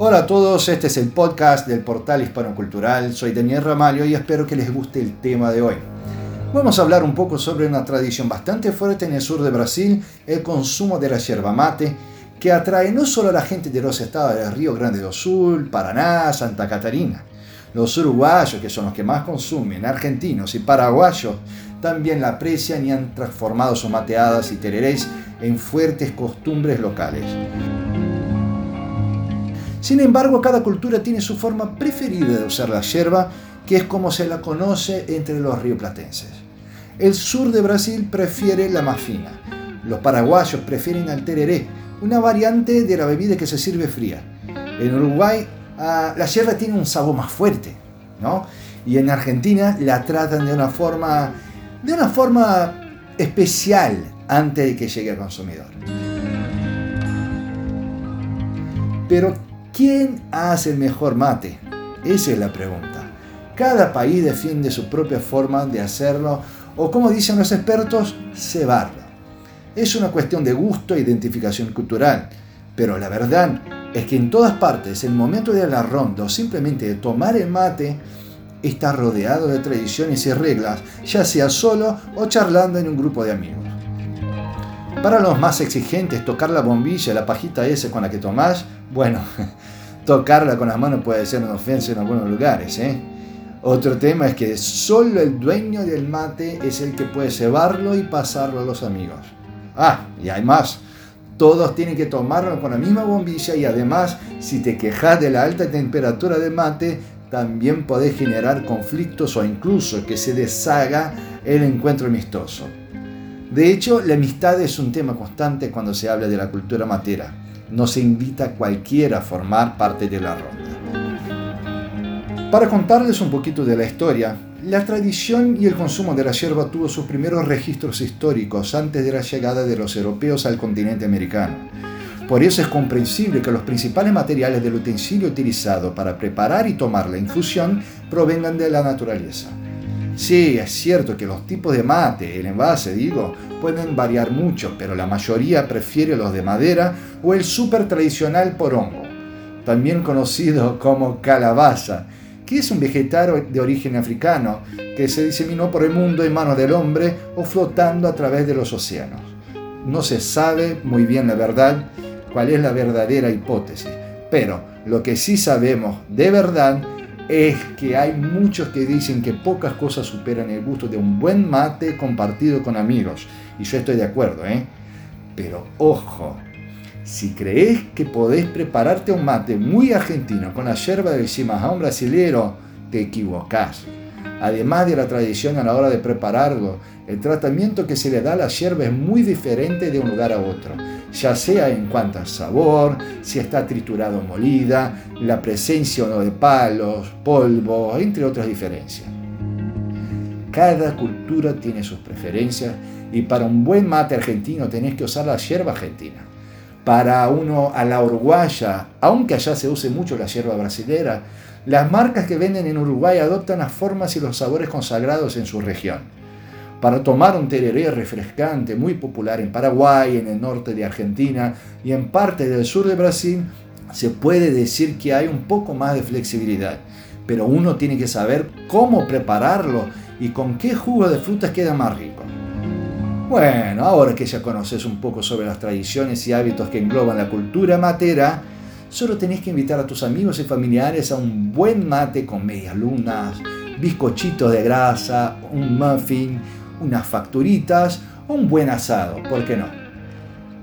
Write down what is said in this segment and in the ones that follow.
Hola a todos, este es el podcast del portal hispanocultural. Soy Daniel Ramalho y espero que les guste el tema de hoy. Vamos a hablar un poco sobre una tradición bastante fuerte en el sur de Brasil, el consumo de la yerba mate, que atrae no solo a la gente de los estados de Río Grande do Sul, Paraná, Santa Catarina. Los uruguayos, que son los que más consumen, argentinos y paraguayos, también la aprecian y han transformado sus mateadas y tererés en fuertes costumbres locales. Sin embargo, cada cultura tiene su forma preferida de usar la yerba, que es como se la conoce entre los rioplatenses. El sur de Brasil prefiere la más fina. Los paraguayos prefieren el tereré, una variante de la bebida que se sirve fría. En Uruguay, ah, la yerba tiene un sabor más fuerte, ¿no? Y en Argentina la tratan de una forma, de una forma especial antes de que llegue al consumidor. Pero ¿Quién hace el mejor mate? Esa es la pregunta. Cada país defiende su propia forma de hacerlo o como dicen los expertos, cebarlo. Es una cuestión de gusto e identificación cultural, pero la verdad es que en todas partes el momento de la ronda o simplemente de tomar el mate está rodeado de tradiciones y reglas, ya sea solo o charlando en un grupo de amigos. Para los más exigentes, tocar la bombilla, la pajita esa con la que tomás, bueno, tocarla con las manos puede ser una ofensa en algunos lugares. ¿eh? Otro tema es que solo el dueño del mate es el que puede cebarlo y pasarlo a los amigos. Ah, y hay más. Todos tienen que tomarlo con la misma bombilla y además, si te quejas de la alta temperatura del mate, también podés generar conflictos o incluso que se deshaga el encuentro amistoso. De hecho, la amistad es un tema constante cuando se habla de la cultura matera no se invita a cualquiera a formar parte de la ronda. Para contarles un poquito de la historia, la tradición y el consumo de la yerba tuvo sus primeros registros históricos antes de la llegada de los europeos al continente americano. Por eso es comprensible que los principales materiales del utensilio utilizado para preparar y tomar la infusión provengan de la naturaleza. Sí, es cierto que los tipos de mate, el envase digo, pueden variar mucho, pero la mayoría prefiere los de madera o el súper tradicional porongo, también conocido como calabaza, que es un vegetal de origen africano que se diseminó por el mundo en manos del hombre o flotando a través de los océanos. No se sabe muy bien la verdad cuál es la verdadera hipótesis, pero lo que sí sabemos de verdad es que hay muchos que dicen que pocas cosas superan el gusto de un buen mate compartido con amigos. Y yo estoy de acuerdo, ¿eh? Pero ojo, si crees que podés prepararte un mate muy argentino con la yerba del cimarrón brasilero, te equivocás. Además de la tradición a la hora de prepararlo, el tratamiento que se le da a la hierba es muy diferente de un lugar a otro, ya sea en cuanto al sabor, si está triturado o molida, la presencia o no de palos, polvo, entre otras diferencias. Cada cultura tiene sus preferencias y para un buen mate argentino tenés que usar la hierba argentina. Para uno a la uruguaya, aunque allá se use mucho la hierba brasilera, las marcas que venden en Uruguay adoptan las formas y los sabores consagrados en su región. Para tomar un tereré refrescante muy popular en Paraguay, en el norte de Argentina y en parte del sur de Brasil, se puede decir que hay un poco más de flexibilidad, pero uno tiene que saber cómo prepararlo y con qué jugo de frutas queda más rico. Bueno, ahora que ya conoces un poco sobre las tradiciones y hábitos que engloban la cultura matera, Solo tenés que invitar a tus amigos y familiares a un buen mate con medias lunas, bizcochitos de grasa, un muffin, unas facturitas o un buen asado, ¿por qué no?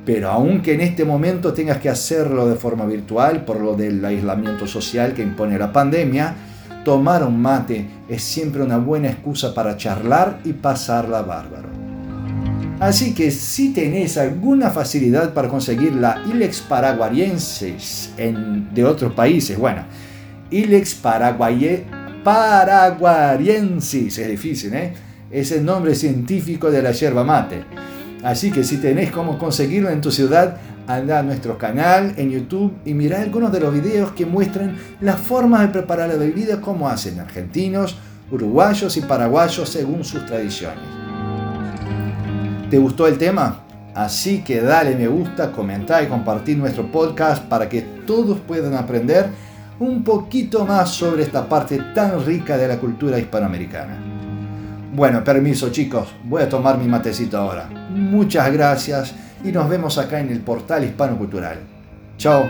Pero aunque en este momento tengas que hacerlo de forma virtual por lo del aislamiento social que impone la pandemia, tomar un mate es siempre una buena excusa para charlar y pasarla bárbaro. Así que si tenés alguna facilidad para conseguir la Ilex paraguariensis en, de otros países, bueno, Ilex paraguaye, paraguariensis, es difícil, ¿eh? Es el nombre científico de la yerba mate. Así que si tenés cómo conseguirlo en tu ciudad, anda a nuestro canal en YouTube y mira algunos de los videos que muestran las formas de preparar la bebida como hacen argentinos, uruguayos y paraguayos según sus tradiciones. ¿Te gustó el tema? Así que dale me gusta, comentar y compartir nuestro podcast para que todos puedan aprender un poquito más sobre esta parte tan rica de la cultura hispanoamericana. Bueno, permiso chicos, voy a tomar mi matecito ahora. Muchas gracias y nos vemos acá en el portal Hispano Cultural. Chao.